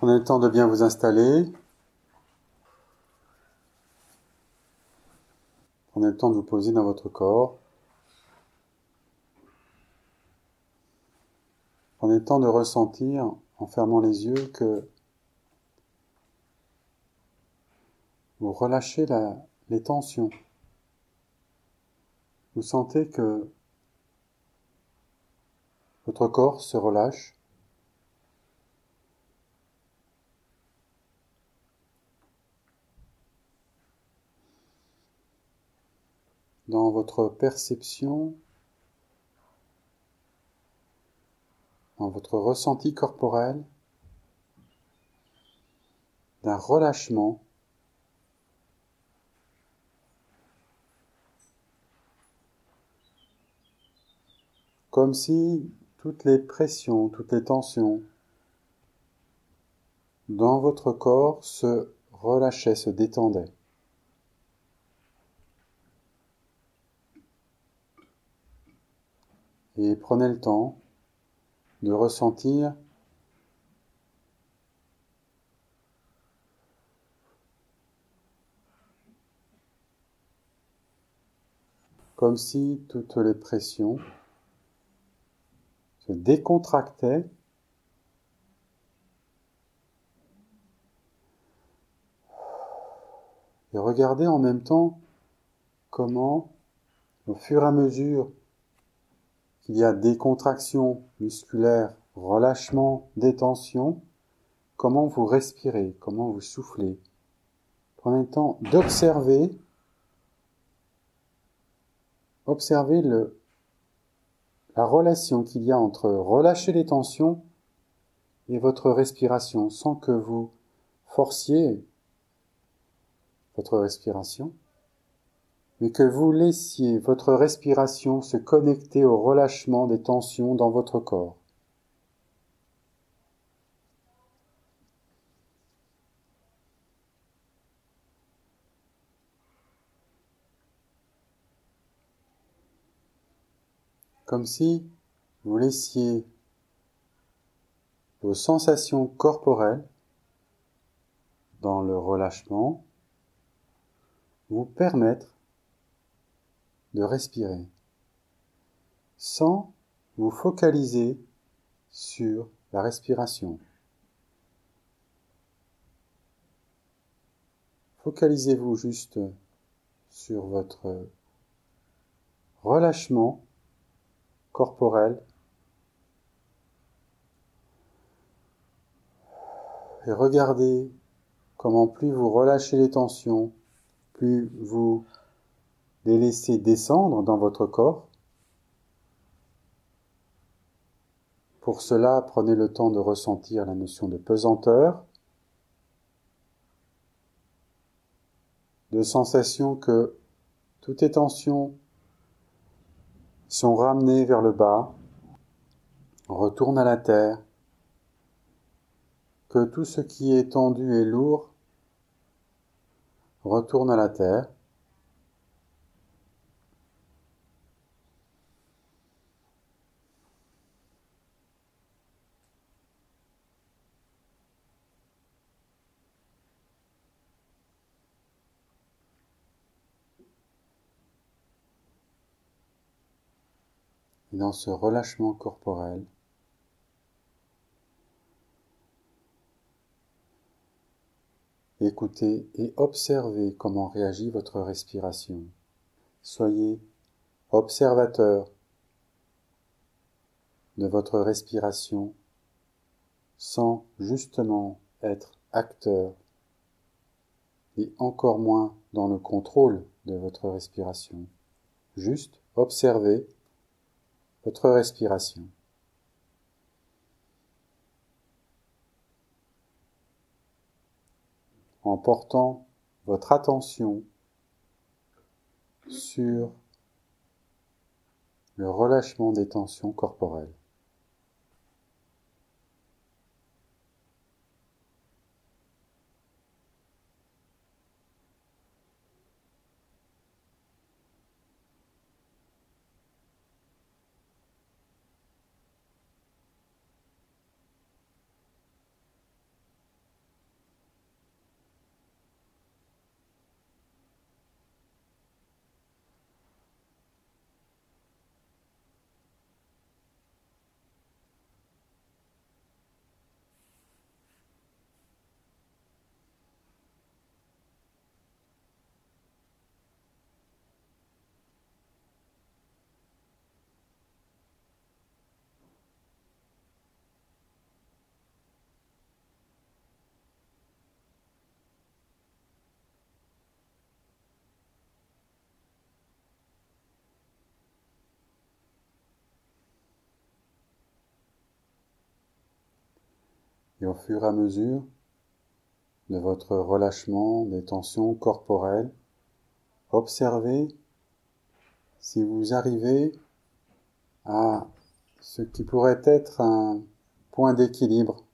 Prenez le temps de bien vous installer. Prenez le temps de vous poser dans votre corps. Prenez le temps de ressentir, en fermant les yeux, que vous relâchez les tensions. Vous sentez que votre corps se relâche. Dans votre perception, dans votre ressenti corporel, d'un relâchement comme si toutes les pressions, toutes les tensions dans votre corps se relâchaient, se détendaient. Et prenez le temps de ressentir comme si toutes les pressions se décontractaient et regardez en même temps comment, au fur et à mesure qu'il y a des contractions musculaires, relâchement, détention, comment vous respirez, comment vous soufflez? Prenez le temps d'observer, observer la relation qu'il y a entre relâcher les tensions et votre respiration sans que vous forciez votre respiration mais que vous laissiez votre respiration se connecter au relâchement des tensions dans votre corps. Comme si vous laissiez vos sensations corporelles dans le relâchement vous permettre de respirer sans vous focaliser sur la respiration. Focalisez-vous juste sur votre relâchement corporel et regardez comment plus vous relâchez les tensions, plus vous les laisser descendre dans votre corps. Pour cela, prenez le temps de ressentir la notion de pesanteur, de sensation que toutes les tensions sont ramenées vers le bas, retournent à la terre, que tout ce qui est tendu et lourd retourne à la terre. Dans ce relâchement corporel, écoutez et observez comment réagit votre respiration. Soyez observateur de votre respiration sans justement être acteur et encore moins dans le contrôle de votre respiration. Juste observez votre respiration. En portant votre attention sur le relâchement des tensions corporelles. Et au fur et à mesure de votre relâchement des tensions corporelles, observez si vous arrivez à ce qui pourrait être un point d'équilibre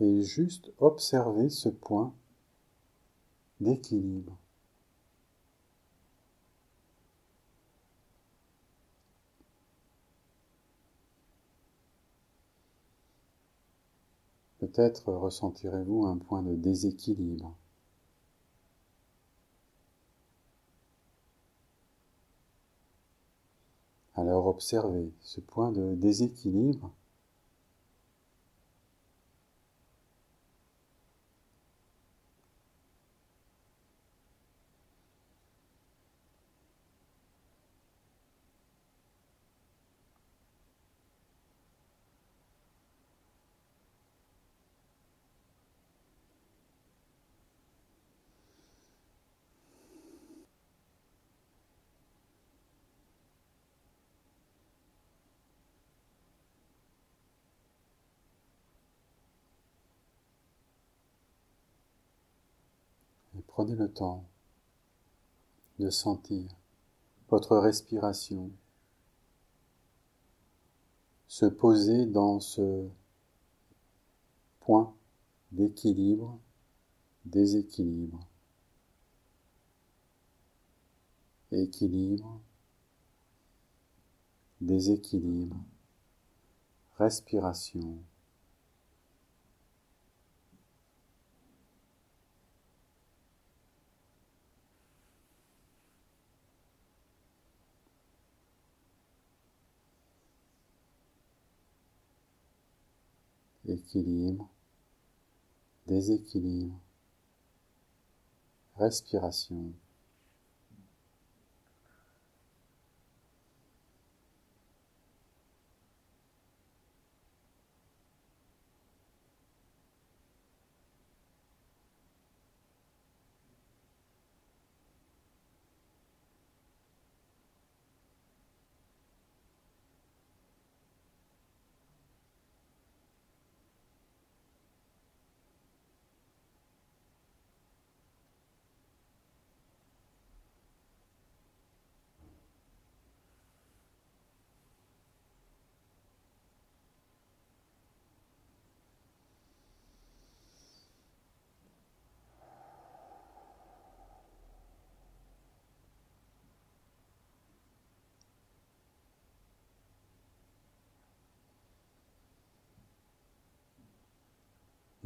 et juste observer ce point d'équilibre. Peut-être ressentirez-vous un point de déséquilibre. Alors observez ce point de déséquilibre Prenez le temps de sentir votre respiration se poser dans ce point d'équilibre, déséquilibre, équilibre, déséquilibre, respiration. Équilibre, déséquilibre, respiration.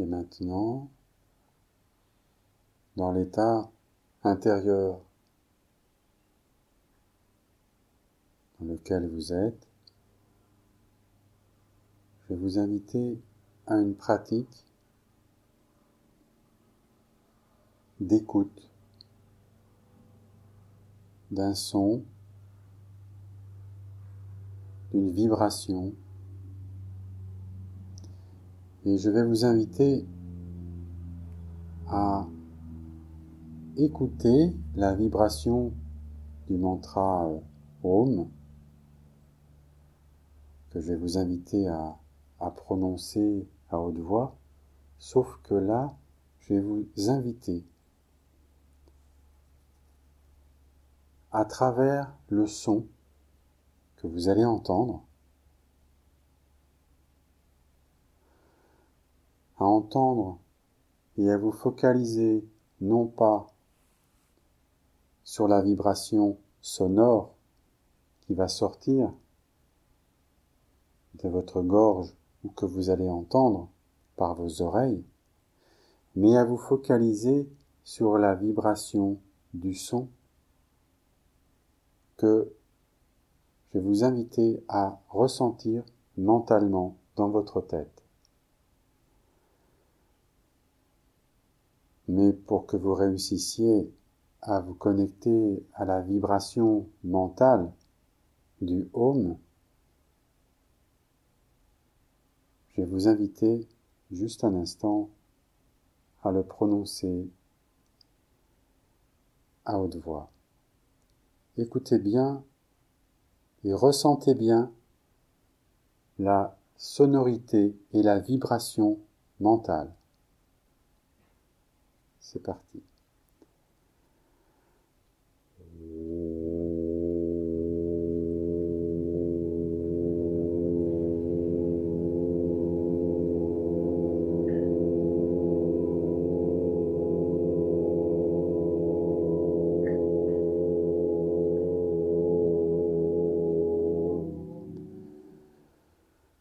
Et maintenant, dans l'état intérieur dans lequel vous êtes, je vais vous inviter à une pratique d'écoute d'un son, d'une vibration et je vais vous inviter à écouter la vibration du mantra euh, Om que je vais vous inviter à, à prononcer à haute voix, sauf que là, je vais vous inviter à travers le son que vous allez entendre à entendre et à vous focaliser non pas sur la vibration sonore qui va sortir de votre gorge ou que vous allez entendre par vos oreilles, mais à vous focaliser sur la vibration du son que je vais vous inviter à ressentir mentalement dans votre tête. Mais pour que vous réussissiez à vous connecter à la vibration mentale du home, Je vais vous inviter juste un instant à le prononcer à haute voix. Écoutez bien et ressentez bien la sonorité et la vibration mentale. C'est parti.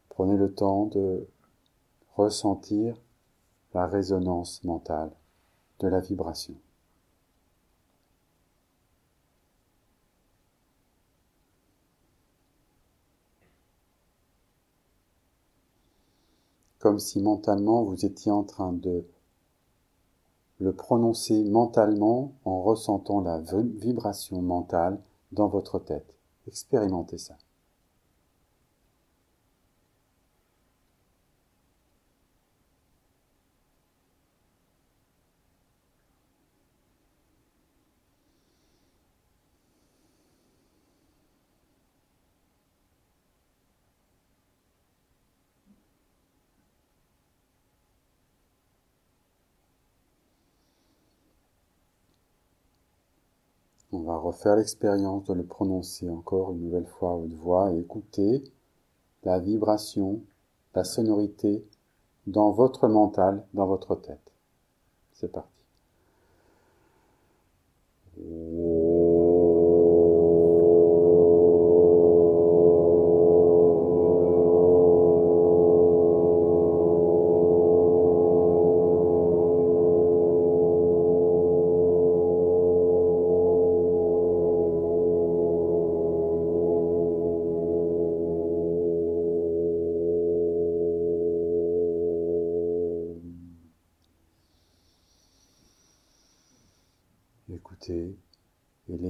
Prenez le temps de ressentir la résonance mentale la vibration. Comme si mentalement vous étiez en train de le prononcer mentalement en ressentant la vibration mentale dans votre tête. Expérimentez ça. On va refaire l'expérience de le prononcer encore une nouvelle fois à haute voix et écouter la vibration, la sonorité dans votre mental, dans votre tête. C'est parti.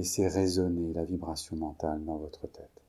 Laissez résonner la vibration mentale dans votre tête.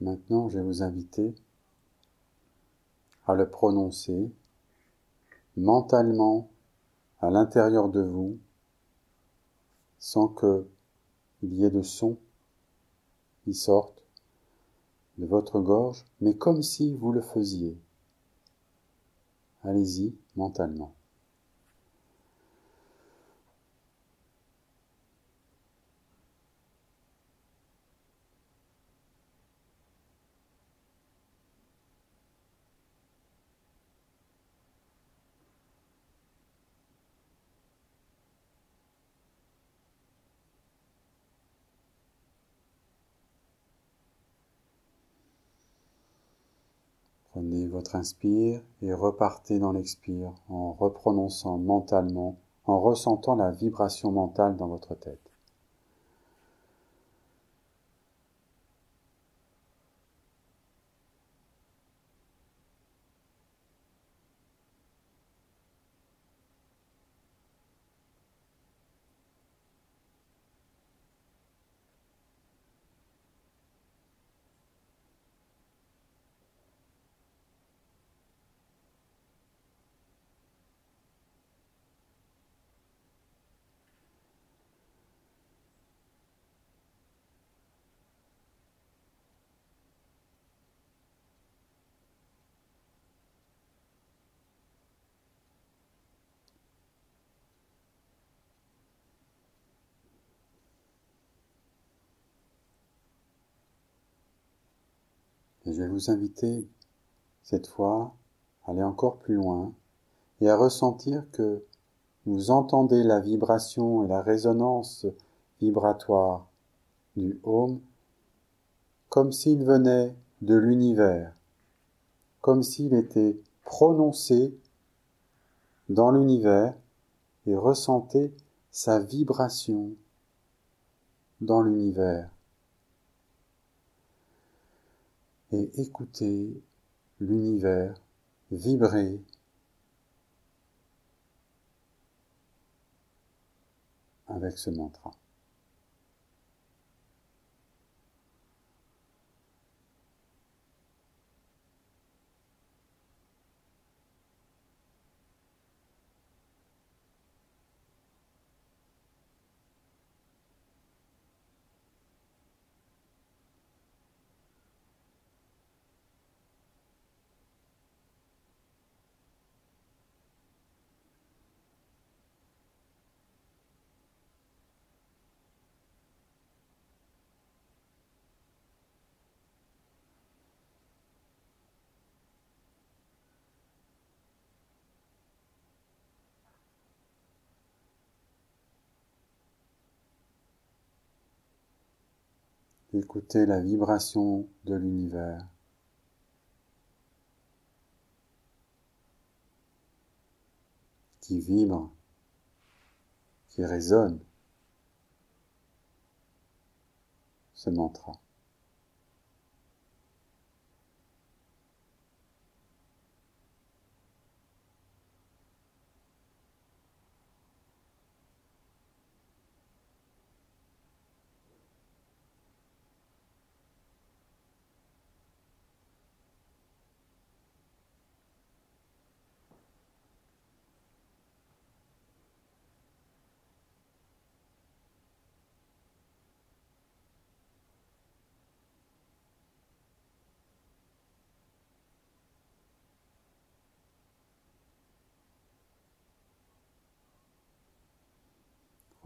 Maintenant, je vais vous inviter à le prononcer mentalement à l'intérieur de vous sans qu'il y ait de son qui sorte de votre gorge, mais comme si vous le faisiez. Allez-y mentalement. Prenez inspire et repartez dans l'expire en reprononçant mentalement, en ressentant la vibration mentale dans votre tête. Je vais vous inviter cette fois à aller encore plus loin et à ressentir que vous entendez la vibration et la résonance vibratoire du home comme s'il venait de l'univers, comme s'il était prononcé dans l'univers et ressentez sa vibration dans l'univers. Et écoutez l'univers vibrer avec ce mantra. Écoutez la vibration de l'univers. qui vibre, qui résonne ce mantra.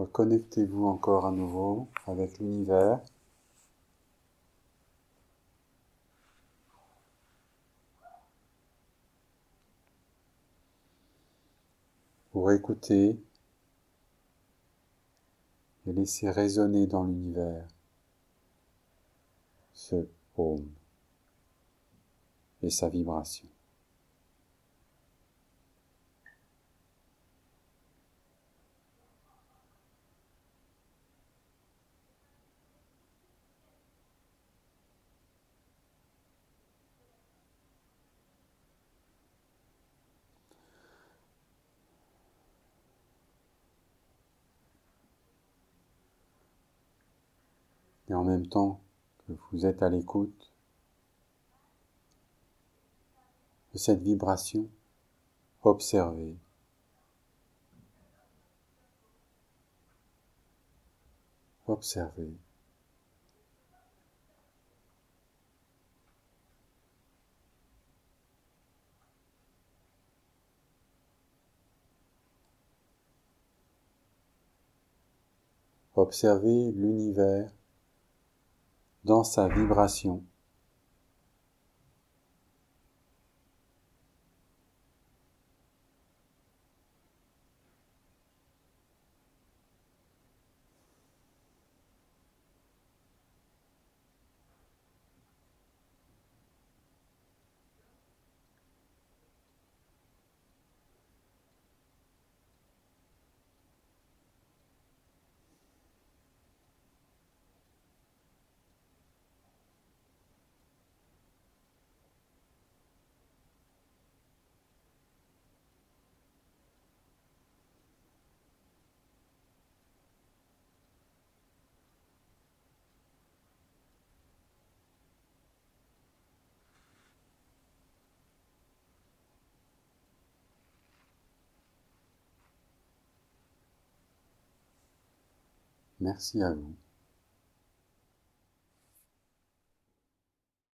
Reconnectez-vous encore à nouveau avec l'univers. Pour écouter et laisser résonner dans l'univers ce home et sa vibration. Et en même temps que vous êtes à l'écoute de cette vibration, observez. Observez. Observez l'univers dans sa vibration. Merci à vous.